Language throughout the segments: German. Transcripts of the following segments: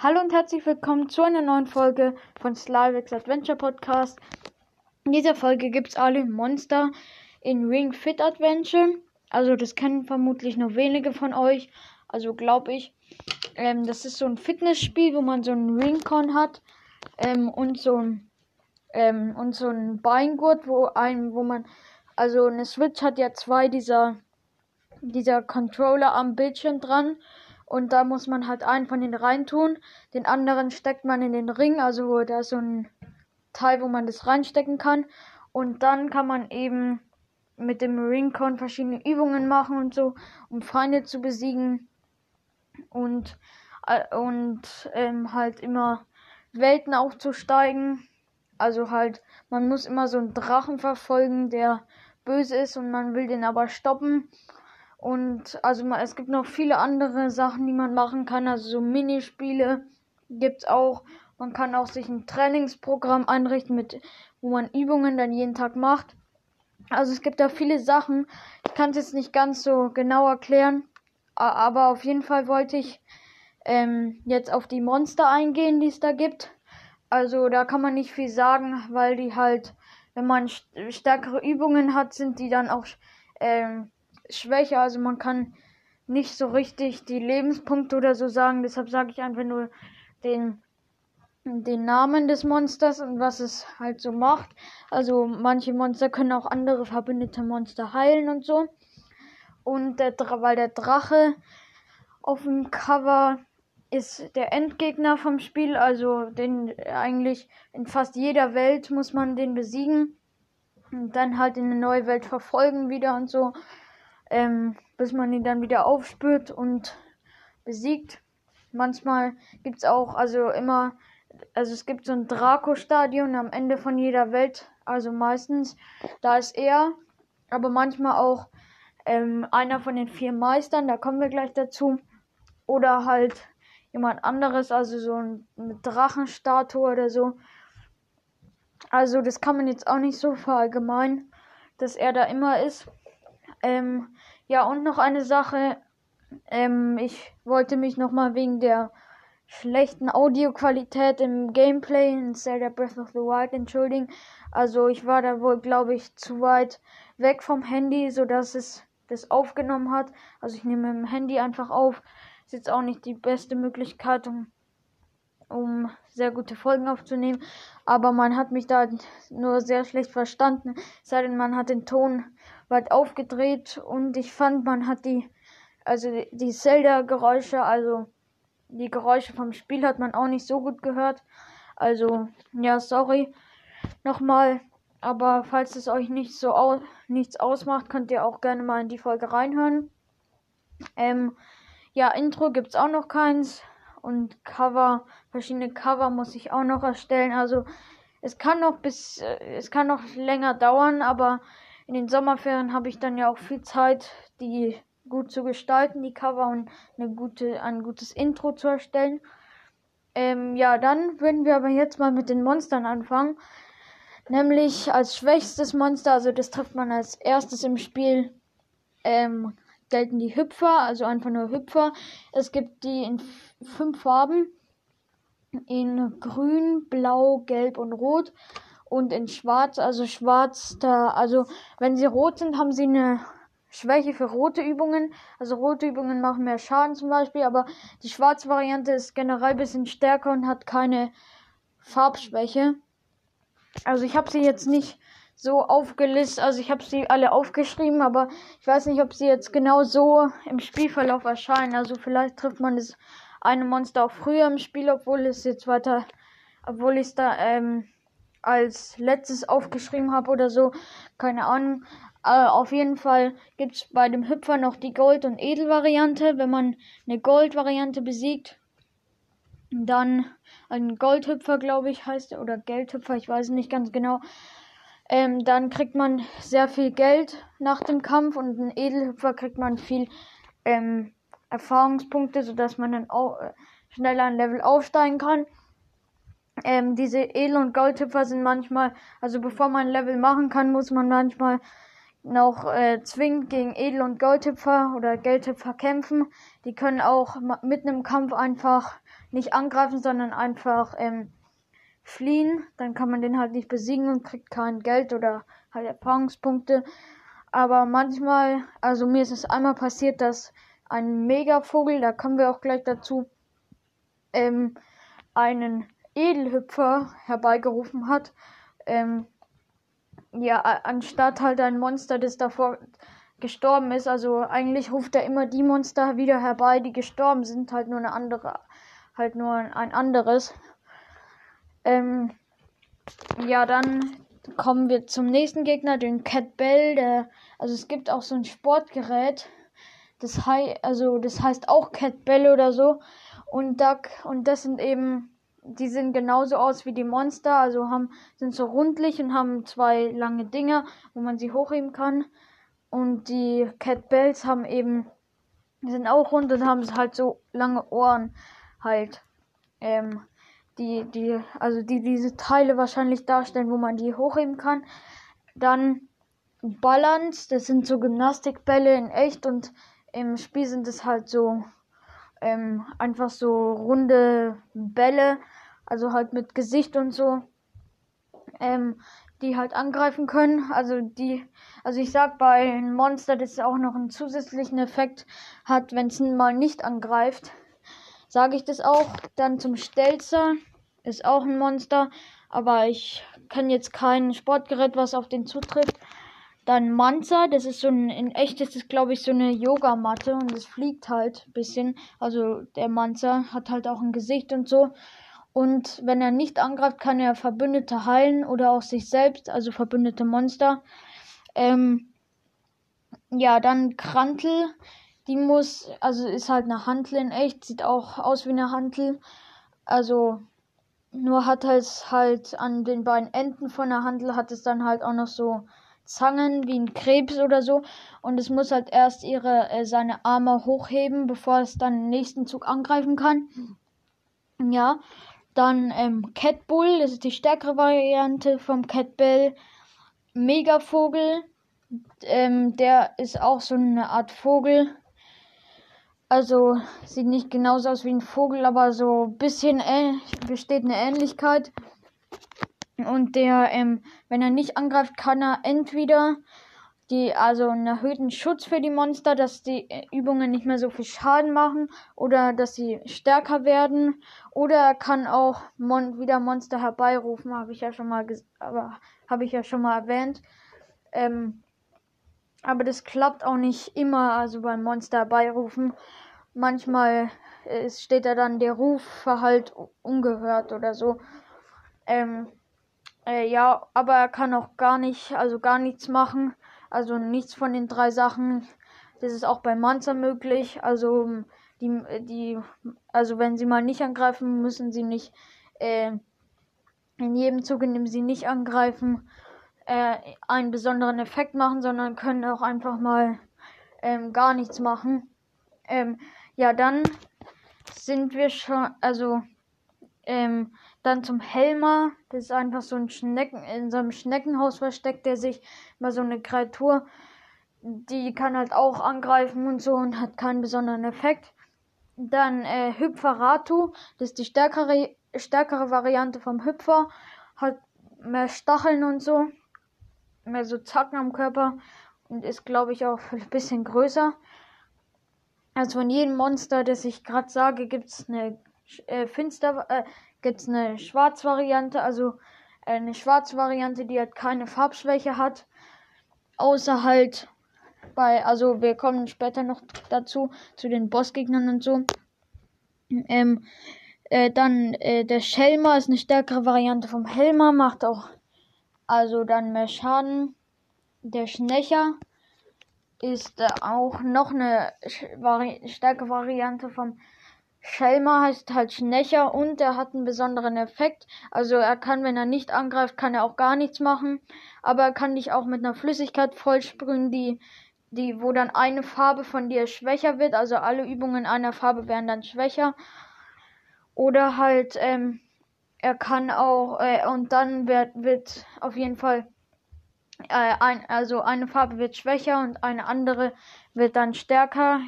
Hallo und herzlich willkommen zu einer neuen Folge von Slyvex Adventure Podcast. In dieser Folge gibt es alle Monster in Ring Fit Adventure. Also das kennen vermutlich nur wenige von euch. Also glaube ich. Ähm, das ist so ein Fitnessspiel, wo man so einen Ringcon hat ähm, und so ein ähm, und so ein Beingurt, wo ein, wo man also eine Switch hat ja zwei dieser dieser Controller am Bildschirm dran und da muss man halt einen von den reintun. Den anderen steckt man in den Ring, also da ist so ein Teil, wo man das reinstecken kann. Und dann kann man eben mit dem Ringcon verschiedene Übungen machen und so, um Feinde zu besiegen. Und, äh, und ähm, halt immer Welten aufzusteigen. Also halt, man muss immer so einen Drachen verfolgen, der böse ist und man will den aber stoppen. Und also es gibt noch viele andere Sachen, die man machen kann. Also so Minispiele gibt's auch. Man kann auch sich ein Trainingsprogramm einrichten, mit wo man Übungen dann jeden Tag macht. Also es gibt da viele Sachen. Ich kann es jetzt nicht ganz so genau erklären. Aber auf jeden Fall wollte ich ähm, jetzt auf die Monster eingehen, die es da gibt. Also da kann man nicht viel sagen, weil die halt, wenn man stärkere Übungen hat, sind die dann auch ähm, schwächer. Also man kann nicht so richtig die Lebenspunkte oder so sagen. Deshalb sage ich einfach nur den, den Namen des Monsters und was es halt so macht. Also manche Monster können auch andere verbündete Monster heilen und so. Und der, weil der Drache auf dem Cover ist der Endgegner vom Spiel, also den eigentlich in fast jeder Welt muss man den besiegen und dann halt in eine neue Welt verfolgen wieder und so ähm, bis man ihn dann wieder aufspürt und besiegt. Manchmal gibt es auch, also immer, also es gibt so ein Draco-Stadion am Ende von jeder Welt, also meistens, da ist er, aber manchmal auch ähm, einer von den vier Meistern, da kommen wir gleich dazu. Oder halt jemand anderes, also so ein, eine Drachenstatue oder so. Also das kann man jetzt auch nicht so verallgemeinern, dass er da immer ist. Ähm, ja, und noch eine Sache. Ähm, ich wollte mich nochmal wegen der schlechten Audioqualität im Gameplay in Zelda Breath of the Wild entschuldigen. Also ich war da wohl, glaube ich, zu weit weg vom Handy, sodass es das aufgenommen hat. Also ich nehme dem Handy einfach auf. Ist jetzt auch nicht die beste Möglichkeit, um, um sehr gute Folgen aufzunehmen. Aber man hat mich da nur sehr schlecht verstanden. Sei denn, man hat den Ton weit aufgedreht und ich fand, man hat die, also die Zelda-Geräusche, also die Geräusche vom Spiel hat man auch nicht so gut gehört. Also, ja, sorry. Nochmal. Aber falls es euch nicht so au nichts ausmacht, könnt ihr auch gerne mal in die Folge reinhören. Ähm, ja, Intro gibt's auch noch keins. Und Cover, verschiedene Cover muss ich auch noch erstellen. Also, es kann noch bis, äh, es kann noch länger dauern, aber in den Sommerferien habe ich dann ja auch viel Zeit, die gut zu gestalten, die Cover und eine gute, ein gutes Intro zu erstellen. Ähm, ja, dann würden wir aber jetzt mal mit den Monstern anfangen. Nämlich als schwächstes Monster, also das trifft man als erstes im Spiel, ähm, gelten die Hüpfer, also einfach nur Hüpfer. Es gibt die in fünf Farben. In grün, blau, gelb und rot und in Schwarz, also Schwarz, da, also wenn sie rot sind, haben sie eine Schwäche für rote Übungen. Also rote Übungen machen mehr Schaden zum Beispiel, aber die schwarze Variante ist generell ein bisschen stärker und hat keine Farbschwäche. Also ich habe sie jetzt nicht so aufgelistet, also ich habe sie alle aufgeschrieben, aber ich weiß nicht, ob sie jetzt genau so im Spielverlauf erscheinen. Also vielleicht trifft man das eine Monster auch früher im Spiel, obwohl es jetzt weiter, obwohl ich es da ähm, als letztes aufgeschrieben habe oder so. Keine Ahnung. Äh, auf jeden Fall gibt es bei dem Hüpfer noch die Gold- und Edel-Variante. Wenn man eine Gold-Variante besiegt, dann ein Goldhüpfer, glaube ich, heißt er, oder Geldhüpfer, ich weiß nicht ganz genau. Ähm, dann kriegt man sehr viel Geld nach dem Kampf und ein Edelhüpfer kriegt man viel ähm, Erfahrungspunkte, sodass man dann auch äh, schneller ein Level aufsteigen kann. Ähm, diese Edel- und Goldhüpfer sind manchmal, also bevor man ein Level machen kann, muss man manchmal noch äh, zwingend gegen Edel- und Goldhüpfer oder Geldhüpfer kämpfen. Die können auch mitten im Kampf einfach nicht angreifen, sondern einfach ähm, fliehen. Dann kann man den halt nicht besiegen und kriegt kein Geld oder halt Erfahrungspunkte. Aber manchmal, also mir ist es einmal passiert, dass ein Megavogel, da kommen wir auch gleich dazu, ähm, einen Edelhüpfer herbeigerufen hat. Ähm, ja, anstatt halt ein Monster, das davor gestorben ist. Also eigentlich ruft er immer die Monster wieder herbei, die gestorben sind, halt nur eine andere, halt nur ein anderes. Ähm, ja, dann kommen wir zum nächsten Gegner, den Cat Bell. Der, also es gibt auch so ein Sportgerät, das, hei also das heißt auch Cat Bell oder so. Und, da, und das sind eben die sehen genauso aus wie die Monster, also haben, sind so rundlich und haben zwei lange Dinger, wo man sie hochheben kann. Und die Cat Bells haben eben, die sind auch rund und haben halt so lange Ohren halt. Ähm, die, die, also die diese Teile wahrscheinlich darstellen, wo man die hochheben kann. Dann Balance, das sind so Gymnastikbälle in echt und im Spiel sind es halt so ähm, einfach so runde Bälle, also halt mit Gesicht und so, ähm, die halt angreifen können. Also die, also ich sag bei einem Monster, das auch noch einen zusätzlichen Effekt hat, wenn es mal nicht angreift, sage ich das auch. Dann zum Stelzer ist auch ein Monster, aber ich kann jetzt kein Sportgerät, was auf den zutrifft. Dann Manza, das ist so ein, in echt ist es glaube ich so eine Yogamatte und es fliegt halt ein bisschen. Also der Manza hat halt auch ein Gesicht und so. Und wenn er nicht angreift, kann er Verbündete heilen oder auch sich selbst, also verbündete Monster. Ähm, ja, dann Krantel, die muss, also ist halt eine Hantel in echt, sieht auch aus wie eine Hantel. Also nur hat es halt an den beiden Enden von der Hantel hat es dann halt auch noch so Zangen wie ein Krebs oder so. Und es muss halt erst ihre, äh, seine Arme hochheben, bevor es dann den nächsten Zug angreifen kann. Ja. Dann ähm, Cat Bull, das ist die stärkere Variante vom Cat Bell. Megavogel, ähm, der ist auch so eine Art Vogel. Also sieht nicht genauso aus wie ein Vogel, aber so ein bisschen besteht eine Ähnlichkeit. Und der, ähm, wenn er nicht angreift, kann er entweder die, also einen erhöhten Schutz für die Monster, dass die äh, Übungen nicht mehr so viel Schaden machen oder dass sie stärker werden. Oder er kann auch Mon wieder Monster herbeirufen, habe ich ja schon mal, aber habe ich ja schon mal erwähnt. Ähm, aber das klappt auch nicht immer, also beim Monster herbeirufen. Manchmal äh, steht da dann der Ruf halt ungehört oder so. Ähm, äh, ja, aber er kann auch gar nicht, also gar nichts machen. Also nichts von den drei Sachen. Das ist auch bei Monster möglich. Also die, die, also wenn sie mal nicht angreifen, müssen sie nicht äh, in jedem Zug, in dem sie nicht angreifen, äh, einen besonderen Effekt machen, sondern können auch einfach mal ähm, gar nichts machen. Ähm, ja, dann sind wir schon, also ähm, dann zum Helmer. Das ist einfach so ein Schnecken, in so einem Schneckenhaus versteckt, der sich mal so eine Kreatur, die kann halt auch angreifen und so und hat keinen besonderen Effekt. Dann äh, Hypferatu, das ist die stärkere, stärkere Variante vom Hüpfer. Hat mehr Stacheln und so. Mehr so Zacken am Körper. Und ist, glaube ich, auch ein bisschen größer. Also von jedem Monster, das ich gerade sage, gibt es eine äh, finster, äh, gibt's eine Schwarz-Variante, also äh, eine Schwarz-Variante, die halt keine Farbschwäche hat. Außer halt bei, also wir kommen später noch dazu, zu den Bossgegnern und so. Ähm, äh, dann äh, der Schelmer ist eine stärkere Variante vom Helmer, macht auch also dann mehr Schaden. Der Schnecher ist äh, auch noch eine vari stärkere Variante vom Schelmer heißt halt Schnecher und er hat einen besonderen Effekt. Also er kann, wenn er nicht angreift, kann er auch gar nichts machen. Aber er kann dich auch mit einer Flüssigkeit vollsprühen, die, die, wo dann eine Farbe von dir schwächer wird. Also alle Übungen einer Farbe werden dann schwächer. Oder halt, ähm, er kann auch, äh, und dann wird, wird auf jeden Fall Äh, ein, also eine Farbe wird schwächer und eine andere wird dann stärker.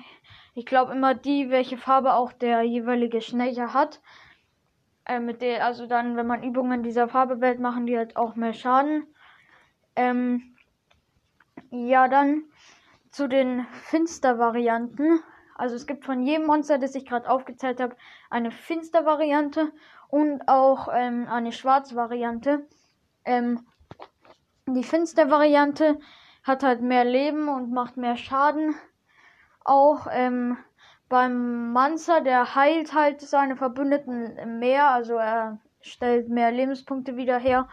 Ich glaube immer die, welche Farbe auch der jeweilige Schnecher hat. Äh, mit der, also dann, wenn man Übungen dieser Farbe wählt, machen die halt auch mehr Schaden. Ähm, ja, dann zu den Finster-Varianten. Also es gibt von jedem Monster, das ich gerade aufgezählt habe, eine Finster-Variante und auch ähm, eine Schwarz-Variante. Ähm, die Finster-Variante hat halt mehr Leben und macht mehr Schaden. Auch ähm, beim Manzer, der heilt halt seine Verbündeten mehr, also er stellt mehr Lebenspunkte wieder her.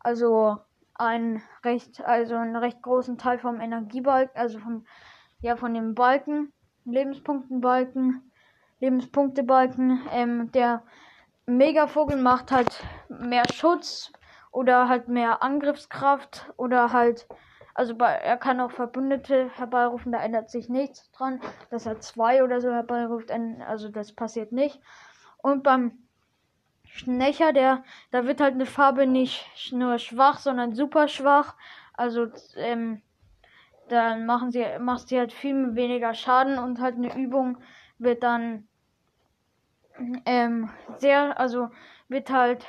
Also ein recht, also einen recht großen Teil vom Energiebalken, also vom, ja, von dem Balken, Lebenspunktenbalken, Lebenspunktebalken. Ähm, der Megavogel macht halt mehr Schutz oder halt mehr Angriffskraft oder halt, also er kann auch Verbündete herbeirufen, da ändert sich nichts dran, dass er zwei oder so herbeiruft, also das passiert nicht. Und beim Schnecher, der, da wird halt eine Farbe nicht nur schwach, sondern super schwach. Also, ähm, dann machen sie, macht sie halt viel weniger Schaden und halt eine Übung wird dann ähm, sehr, also wird halt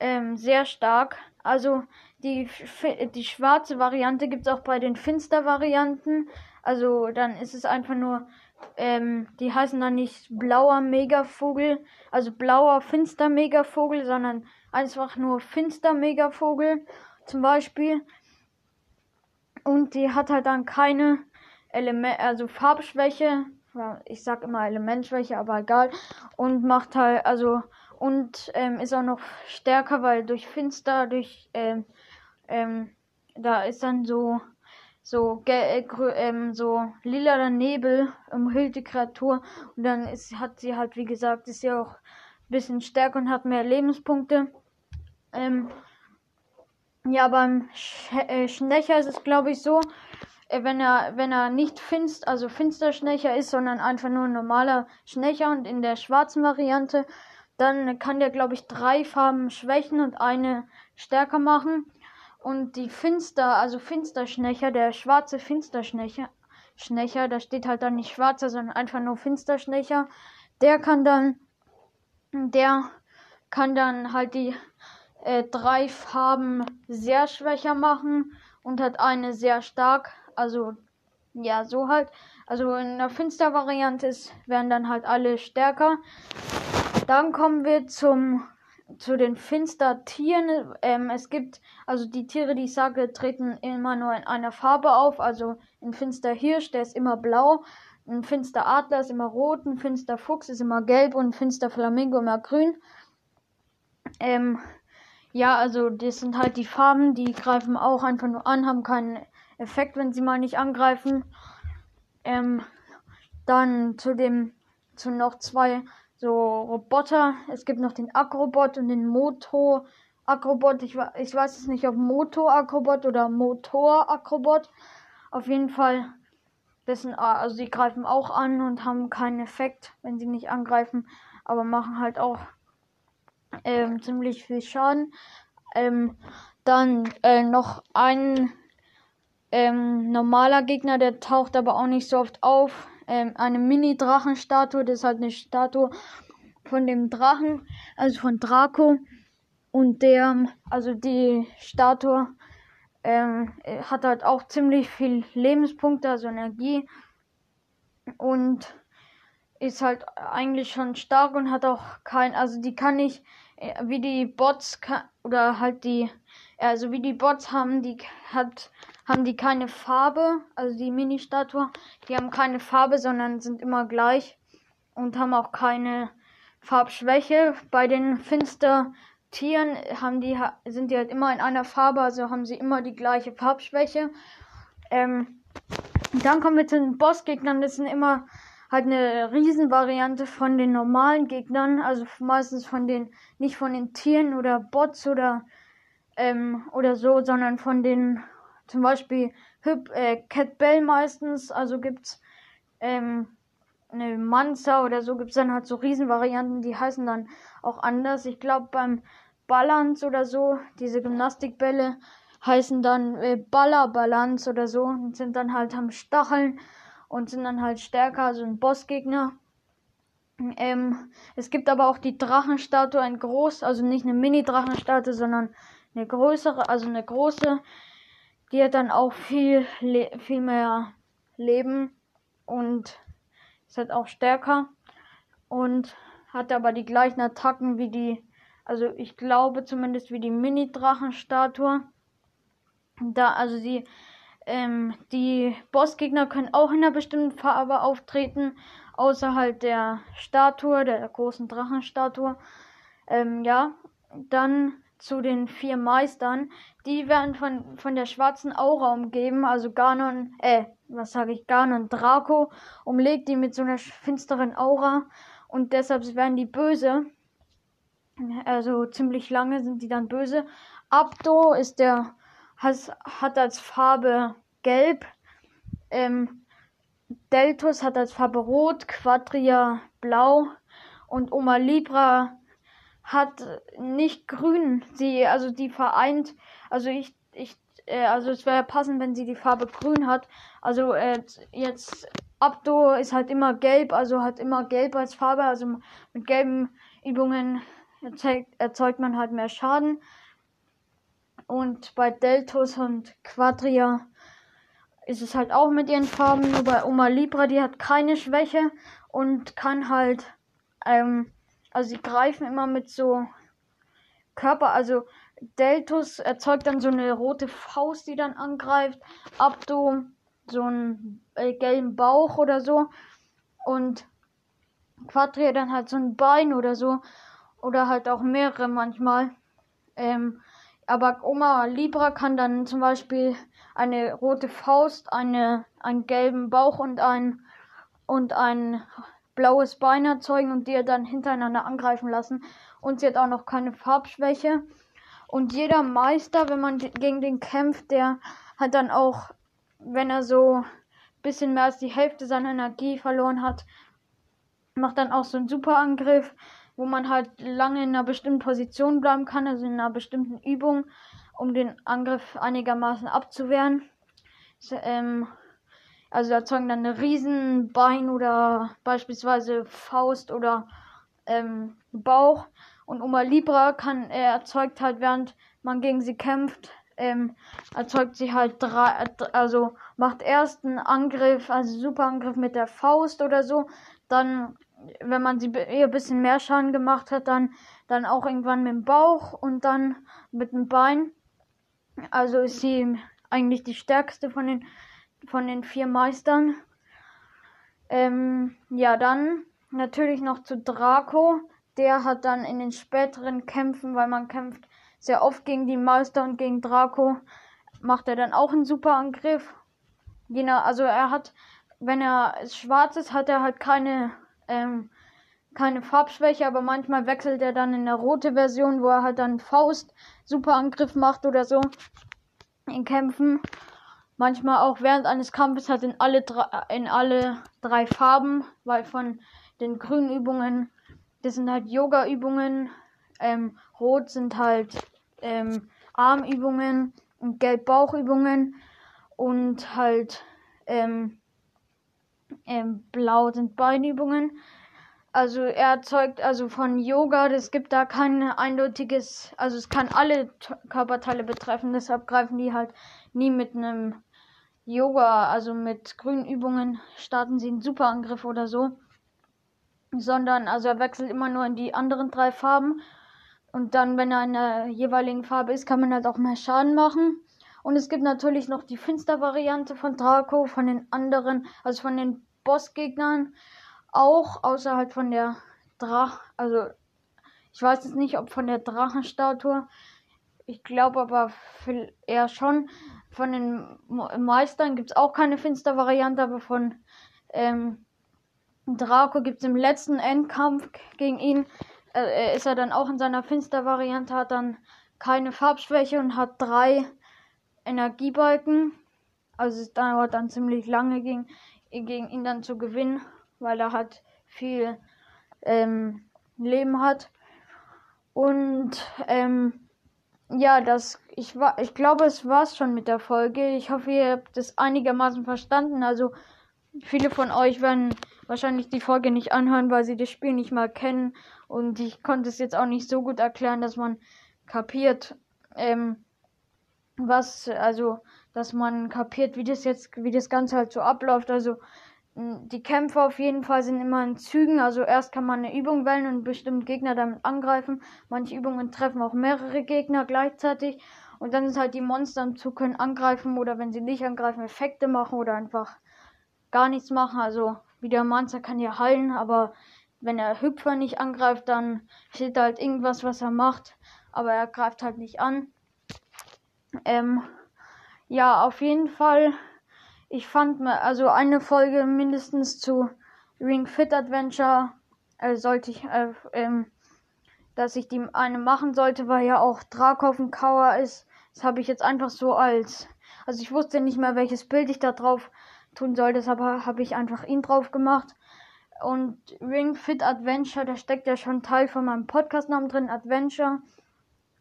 ähm, sehr stark. Also die, die schwarze Variante gibt es auch bei den Finster-Varianten. Also dann ist es einfach nur ähm, die heißen dann nicht blauer Megavogel, also blauer finster Megavogel, sondern einfach nur finster Megavogel zum Beispiel. Und die hat halt dann keine Element, also Farbschwäche. Ich sag immer Elementschwäche, aber egal. Und macht halt, also, und ähm, ist auch noch stärker, weil durch Finster, durch, ähm, ähm, da ist dann so so, äh, ähm, so lila Nebel umhüllt die Kreatur und dann ist, hat sie halt, wie gesagt, ist sie auch ein bisschen stärker und hat mehr Lebenspunkte. Ähm, ja, beim Sch äh, Schnecher ist es, glaube ich, so, äh, wenn er, wenn er nicht finst, also finster Schnecher ist, sondern einfach nur ein normaler Schnecher und in der schwarzen Variante, dann kann der, glaube ich, drei Farben schwächen und eine stärker machen. Und die Finster, also Finsterschnächer, der schwarze Finsterschnächer, Schnecher, da steht halt dann nicht schwarzer, sondern einfach nur Finsterschnächer. Der kann dann, der kann dann halt die äh, drei Farben sehr schwächer machen und hat eine sehr stark. Also ja, so halt. Also in der Finster-Variante werden dann halt alle stärker. Dann kommen wir zum zu den Finstertieren. Ähm, es gibt, also die Tiere, die ich sage, treten immer nur in einer Farbe auf. Also ein Finsterhirsch, der ist immer blau. Ein Finsteradler ist immer rot. Ein Finsterfuchs ist immer gelb. Und ein Finsterflamingo immer grün. Ähm, ja, also das sind halt die Farben, die greifen auch einfach nur an, haben keinen Effekt, wenn sie mal nicht angreifen. Ähm, dann zu dem, zu noch zwei so Roboter. Es gibt noch den Akrobot und den Moto Akrobot. Ich, ich weiß es nicht, ob Moto Akrobot oder Motor Akrobot. Auf jeden Fall, dessen, also sie greifen auch an und haben keinen Effekt, wenn sie nicht angreifen, aber machen halt auch ähm, ziemlich viel Schaden. Ähm, dann äh, noch ein ähm, normaler Gegner, der taucht aber auch nicht so oft auf ähm, eine Mini-Drachenstatue. Das ist halt eine Statue von dem Drachen, also von Draco. Und der, also die Statue ähm, hat halt auch ziemlich viel Lebenspunkte, also Energie. Und ist halt eigentlich schon stark und hat auch kein, also die kann nicht, äh, wie die Bots oder halt die, also wie die Bots haben, die hat haben die keine Farbe, also die Mini-Statue, die haben keine Farbe, sondern sind immer gleich und haben auch keine Farbschwäche. Bei den Finster-Tieren haben die, sind die halt immer in einer Farbe, also haben sie immer die gleiche Farbschwäche. Ähm, dann kommen wir zu den Bossgegnern, das sind immer halt eine Riesenvariante von den normalen Gegnern, also meistens von den, nicht von den Tieren oder Bots oder, ähm, oder so, sondern von den zum Beispiel Hüb, äh, Cat Bell meistens, also gibt's ähm, eine Manza oder so gibt's dann halt so Riesenvarianten, die heißen dann auch anders. Ich glaube beim Balance oder so, diese Gymnastikbälle, heißen dann äh, Ballerbalance oder so und sind dann halt am Stacheln und sind dann halt stärker, also ein Bossgegner. Ähm, es gibt aber auch die Drachenstatue, ein groß, also nicht eine Mini-Drachenstatue, sondern eine größere, also eine große. Die hat dann auch viel, viel mehr Leben und ist halt auch stärker und hat aber die gleichen Attacken wie die, also ich glaube zumindest wie die Mini-Drachenstatue. Da, also die, ähm, die Bossgegner können auch in einer bestimmten Farbe auftreten außerhalb der Statue, der großen Drachenstatue. Ähm, ja, dann zu den vier Meistern. Die werden von, von der schwarzen Aura umgeben, also Ganon, äh, was sage ich, Ganon Draco umlegt die mit so einer finsteren Aura und deshalb werden die böse. Also ziemlich lange sind die dann böse. Abdo ist der, has, hat als Farbe gelb. Ähm, Deltus hat als Farbe rot, Quadria blau und Oma Libra hat nicht grün. Sie, also die vereint, also ich, ich, äh, also es wäre passend, wenn sie die Farbe grün hat. Also äh, jetzt Abdo ist halt immer gelb, also hat immer gelb als Farbe, also mit gelben Übungen erzeugt, erzeugt man halt mehr Schaden. Und bei Deltus und Quadria ist es halt auch mit ihren Farben. Nur bei Oma Libra, die hat keine Schwäche und kann halt, ähm, also sie greifen immer mit so Körper, also Deltus erzeugt dann so eine rote Faust, die dann angreift. Abdo so einen äh, gelben Bauch oder so. Und Quadria dann halt so ein Bein oder so. Oder halt auch mehrere manchmal. Ähm, aber Oma Libra kann dann zum Beispiel eine rote Faust, eine, einen gelben Bauch und ein, und ein blaues Bein erzeugen und die dann hintereinander angreifen lassen. Und sie hat auch noch keine Farbschwäche. Und jeder Meister, wenn man gegen den kämpft, der hat dann auch, wenn er so ein bisschen mehr als die Hälfte seiner Energie verloren hat, macht dann auch so einen Superangriff, wo man halt lange in einer bestimmten Position bleiben kann, also in einer bestimmten Übung um den Angriff einigermaßen abzuwehren. Ähm, also erzeugen dann eine Riesenbein oder beispielsweise Faust oder ähm, Bauch. Und Oma Libra kann, er erzeugt halt, während man gegen sie kämpft, ähm, erzeugt sie halt drei, also macht erst einen Angriff, also Superangriff mit der Faust oder so. Dann, wenn man sie ihr ein bisschen mehr Schaden gemacht hat, dann, dann auch irgendwann mit dem Bauch und dann mit dem Bein. Also ist sie eigentlich die stärkste von den, von den vier Meistern. Ähm, ja, dann natürlich noch zu Draco. Der hat dann in den späteren Kämpfen, weil man kämpft sehr oft gegen die Meister und gegen Draco, macht er dann auch einen super Angriff. Jener, also er hat, wenn er schwarz ist, hat er halt keine, ähm, keine Farbschwäche, aber manchmal wechselt er dann in der rote Version, wo er halt dann Faust Superangriff macht oder so in Kämpfen. Manchmal auch während eines Kampfes halt in alle drei, in alle drei Farben, weil von den grünen Übungen, das sind halt Yoga-Übungen, ähm, rot sind halt ähm, Armübungen und gelb Bauchübungen und halt ähm, ähm, blau sind Beinübungen. Also er erzeugt also von Yoga, es gibt da kein eindeutiges, also es kann alle Körperteile betreffen, deshalb greifen die halt nie mit einem Yoga, also mit grünen Übungen starten sie einen Superangriff oder so, sondern also er wechselt immer nur in die anderen drei Farben und dann, wenn er in der jeweiligen Farbe ist, kann man halt auch mehr Schaden machen. Und es gibt natürlich noch die Finster-Variante von Draco, von den anderen, also von den Bossgegnern auch außerhalb von der Drach, also ich weiß jetzt nicht, ob von der Drachenstatue. Ich glaube aber eher schon. Von den Meistern gibt es auch keine Finster-Variante, aber von ähm, Draco gibt es im letzten Endkampf gegen ihn. Äh, ist er dann auch in seiner Finster-Variante, hat dann keine Farbschwäche und hat drei Energiebalken. Also es dauert dann ziemlich lange gegen, gegen ihn dann zu gewinnen weil er halt viel ähm, Leben hat. Und ähm, ja, das, ich war, ich glaube, es war's schon mit der Folge. Ich hoffe, ihr habt es einigermaßen verstanden. Also, viele von euch werden wahrscheinlich die Folge nicht anhören, weil sie das Spiel nicht mal kennen. Und ich konnte es jetzt auch nicht so gut erklären, dass man kapiert, ähm, was, also, dass man kapiert, wie das jetzt, wie das Ganze halt so abläuft. Also, die Kämpfe auf jeden Fall sind immer in Zügen. Also erst kann man eine Übung wählen und bestimmt Gegner damit angreifen. Manche Übungen treffen auch mehrere Gegner gleichzeitig. Und dann ist halt die Monster im Zug können angreifen oder wenn sie nicht angreifen, Effekte machen oder einfach gar nichts machen. Also wie der Monster kann ja heilen, aber wenn der Hüpfer nicht angreift, dann steht da halt irgendwas, was er macht. Aber er greift halt nicht an. Ähm, ja, auf jeden Fall ich fand mir, also eine Folge mindestens zu Ring Fit Adventure äh, sollte ich, äh, ähm, dass ich die eine machen sollte, weil ja auch Drakov ein Kauer ist. Das habe ich jetzt einfach so als, also ich wusste nicht mehr, welches Bild ich da drauf tun soll, deshalb habe ich einfach ihn drauf gemacht. Und Ring Fit Adventure, da steckt ja schon Teil von meinem Podcastnamen drin, Adventure.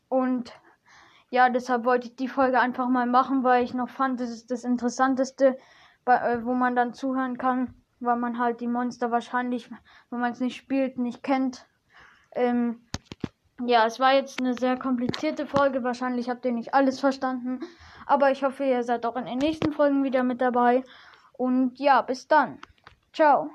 Und ja, deshalb wollte ich die Folge einfach mal machen, weil ich noch fand, das ist das Interessanteste, äh, wo man dann zuhören kann, weil man halt die Monster wahrscheinlich, wenn man es nicht spielt, nicht kennt. Ähm, ja, es war jetzt eine sehr komplizierte Folge. Wahrscheinlich habt ihr nicht alles verstanden. Aber ich hoffe, ihr seid auch in den nächsten Folgen wieder mit dabei. Und ja, bis dann. Ciao.